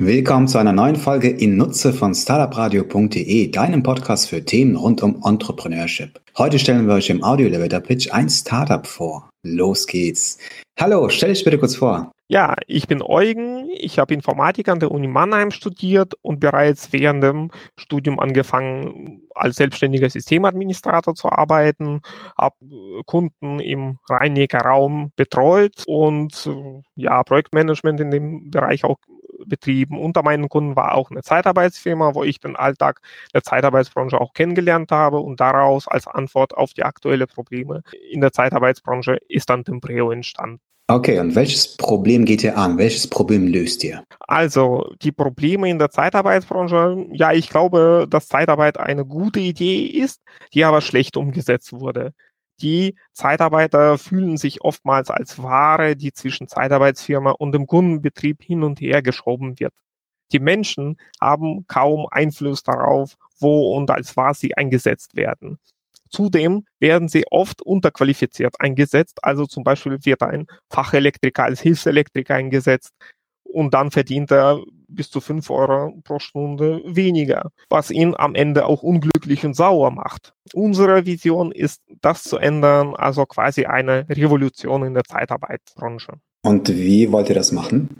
Willkommen zu einer neuen Folge in Nutze von startupradio.de, deinem Podcast für Themen rund um Entrepreneurship. Heute stellen wir euch im Audio Elevator Pitch ein Startup vor. Los geht's. Hallo, stell dich bitte kurz vor. Ja, ich bin Eugen. Ich habe Informatik an der Uni Mannheim studiert und bereits während dem Studium angefangen, als selbstständiger Systemadministrator zu arbeiten, habe Kunden im Rhein-Neckar-Raum betreut und ja, Projektmanagement in dem Bereich auch betrieben. Unter meinen Kunden war auch eine Zeitarbeitsfirma, wo ich den Alltag der Zeitarbeitsbranche auch kennengelernt habe und daraus als Antwort auf die aktuellen Probleme in der Zeitarbeitsbranche ist dann Tempreo entstanden. Okay, und welches Problem geht ihr an? Welches Problem löst ihr? Also die Probleme in der Zeitarbeitsbranche, ja, ich glaube, dass Zeitarbeit eine gute Idee ist, die aber schlecht umgesetzt wurde. Die Zeitarbeiter fühlen sich oftmals als Ware, die zwischen Zeitarbeitsfirma und dem Kundenbetrieb hin und her geschoben wird. Die Menschen haben kaum Einfluss darauf, wo und als was sie eingesetzt werden. Zudem werden sie oft unterqualifiziert eingesetzt. Also zum Beispiel wird ein Fachelektriker als Hilfselektriker eingesetzt und dann verdient er bis zu fünf Euro pro Stunde weniger, was ihn am Ende auch unglücklich und sauer macht. Unsere Vision ist, das zu ändern, also quasi eine Revolution in der Zeitarbeitsbranche. Und wie wollt ihr das machen?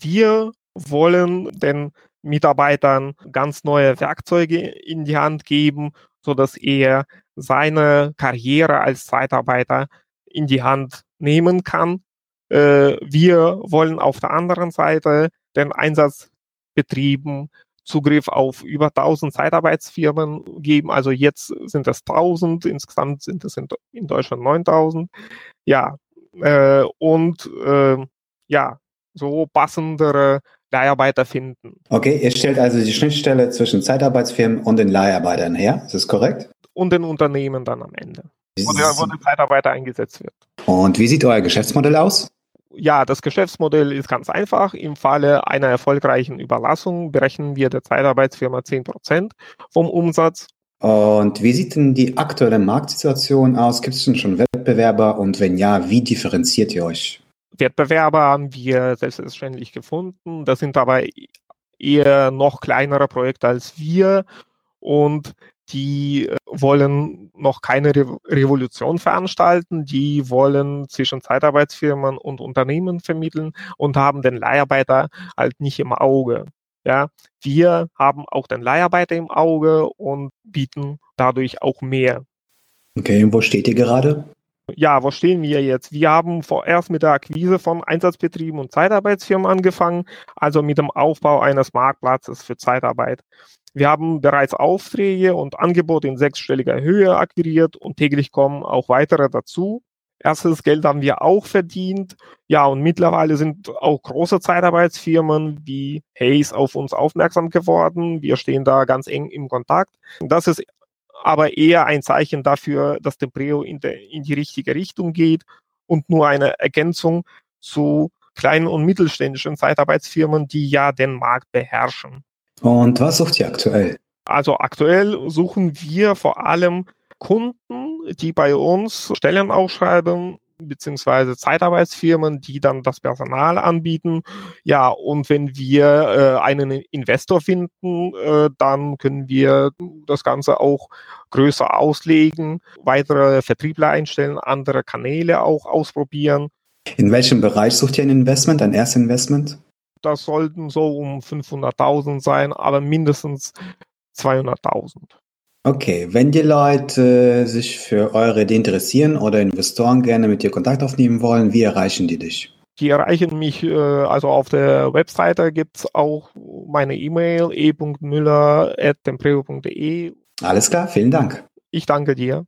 Wir wollen den Mitarbeitern ganz neue Werkzeuge in die Hand geben, so dass er seine Karriere als Zeitarbeiter in die Hand nehmen kann. Äh, wir wollen auf der anderen Seite den Einsatzbetrieben Zugriff auf über 1000 Zeitarbeitsfirmen geben. Also jetzt sind es 1000, insgesamt sind es in, in Deutschland 9000. Ja, äh, und äh, ja, so passendere Leiharbeiter finden. Okay, ihr stellt also die Schnittstelle zwischen Zeitarbeitsfirmen und den Leiharbeitern her, ist das korrekt? Und den Unternehmen dann am Ende, wo der, wo der Zeitarbeiter eingesetzt wird. Und wie sieht euer Geschäftsmodell aus? Ja, das Geschäftsmodell ist ganz einfach. Im Falle einer erfolgreichen Überlassung berechnen wir der Zeitarbeitsfirma 10% vom Umsatz. Und wie sieht denn die aktuelle Marktsituation aus? Gibt es denn schon Wettbewerber? Und wenn ja, wie differenziert ihr euch? Wettbewerber haben wir selbstverständlich gefunden. Das sind aber eher noch kleinere Projekte als wir und die äh, wollen noch keine Re Revolution veranstalten, die wollen zwischen Zeitarbeitsfirmen und Unternehmen vermitteln und haben den Leiharbeiter halt nicht im Auge. Ja, wir haben auch den Leiharbeiter im Auge und bieten dadurch auch mehr. Okay, und wo steht ihr gerade? ja, wo stehen wir jetzt? Wir haben vorerst mit der Akquise von Einsatzbetrieben und Zeitarbeitsfirmen angefangen, also mit dem Aufbau eines Marktplatzes für Zeitarbeit. Wir haben bereits Aufträge und Angebote in sechsstelliger Höhe akquiriert und täglich kommen auch weitere dazu. Erstes Geld haben wir auch verdient. Ja, und mittlerweile sind auch große Zeitarbeitsfirmen wie Hayes auf uns aufmerksam geworden. Wir stehen da ganz eng im Kontakt. Das ist aber eher ein Zeichen dafür, dass Tempreo in, de, in die richtige Richtung geht und nur eine Ergänzung zu kleinen und mittelständischen Zeitarbeitsfirmen, die ja den Markt beherrschen. Und was sucht ihr aktuell? Also aktuell suchen wir vor allem Kunden, die bei uns Stellen ausschreiben beziehungsweise Zeitarbeitsfirmen, die dann das Personal anbieten. Ja, und wenn wir äh, einen Investor finden, äh, dann können wir das Ganze auch größer auslegen, weitere Vertriebler einstellen, andere Kanäle auch ausprobieren. In welchem Bereich sucht ihr ein Investment, ein Erstinvestment? Das sollten so um 500.000 sein, aber mindestens 200.000. Okay, wenn die Leute sich für eure Idee interessieren oder Investoren gerne mit dir Kontakt aufnehmen wollen, wie erreichen die dich? Die erreichen mich, äh, also auf der Webseite gibt es auch meine E-Mail e.müller.tempreo.de. Alles klar, vielen Dank. Ich danke dir.